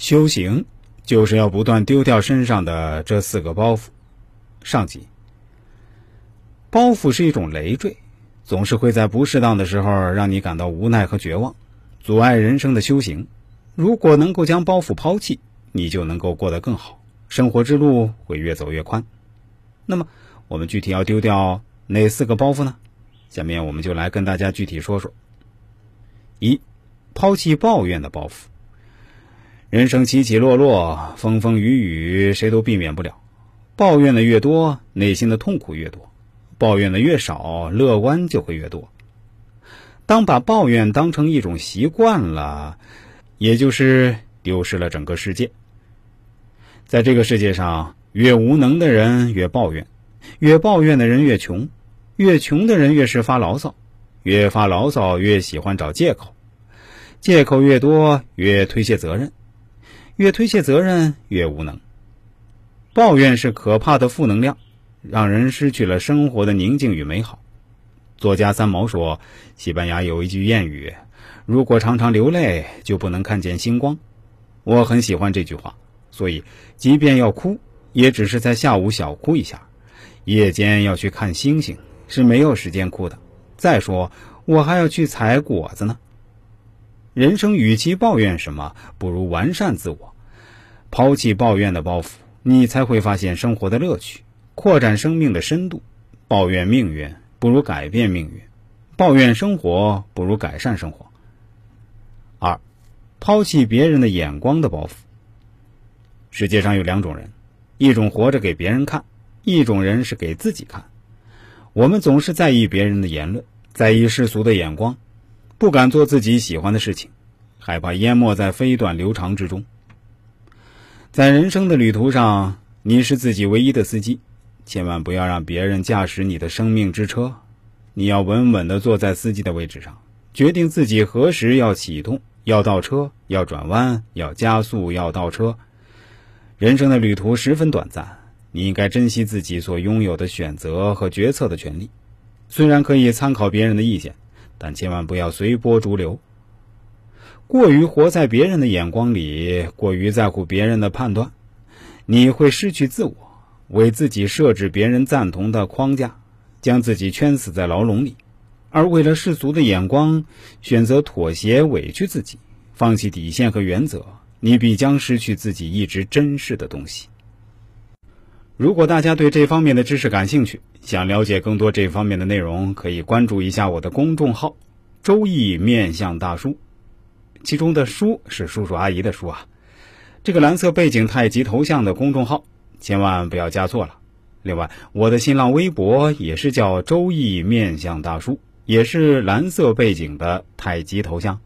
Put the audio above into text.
修行就是要不断丢掉身上的这四个包袱。上集，包袱是一种累赘，总是会在不适当的时候让你感到无奈和绝望，阻碍人生的修行。如果能够将包袱抛弃，你就能够过得更好，生活之路会越走越宽。那么，我们具体要丢掉哪四个包袱呢？下面我们就来跟大家具体说说。一，抛弃抱怨的包袱。人生起起落落，风风雨雨，谁都避免不了。抱怨的越多，内心的痛苦越多；抱怨的越少，乐观就会越多。当把抱怨当成一种习惯了，也就是丢失了整个世界。在这个世界上，越无能的人越抱怨，越抱怨的人越穷，越穷的人越是发牢骚，越发牢骚越喜欢找借口，借口越多越推卸责任。越推卸责任，越无能。抱怨是可怕的负能量，让人失去了生活的宁静与美好。作家三毛说：“西班牙有一句谚语，如果常常流泪，就不能看见星光。”我很喜欢这句话，所以即便要哭，也只是在下午小哭一下。夜间要去看星星，是没有时间哭的。再说，我还要去采果子呢。人生与其抱怨什么，不如完善自我，抛弃抱怨的包袱，你才会发现生活的乐趣，扩展生命的深度。抱怨命运不如改变命运，抱怨生活不如改善生活。二，抛弃别人的眼光的包袱。世界上有两种人，一种活着给别人看，一种人是给自己看。我们总是在意别人的言论，在意世俗的眼光。不敢做自己喜欢的事情，害怕淹没在飞短流长之中。在人生的旅途上，你是自己唯一的司机，千万不要让别人驾驶你的生命之车。你要稳稳地坐在司机的位置上，决定自己何时要启动、要倒车、要转弯、要加速、要倒车。人生的旅途十分短暂，你应该珍惜自己所拥有的选择和决策的权利。虽然可以参考别人的意见。但千万不要随波逐流，过于活在别人的眼光里，过于在乎别人的判断，你会失去自我，为自己设置别人赞同的框架，将自己圈死在牢笼里。而为了世俗的眼光，选择妥协、委屈自己，放弃底线和原则，你必将失去自己一直珍视的东西。如果大家对这方面的知识感兴趣，想了解更多这方面的内容，可以关注一下我的公众号“周易面相大叔”，其中的“叔”是叔叔阿姨的“叔”啊。这个蓝色背景太极头像的公众号，千万不要加错了。另外，我的新浪微博也是叫“周易面相大叔”，也是蓝色背景的太极头像。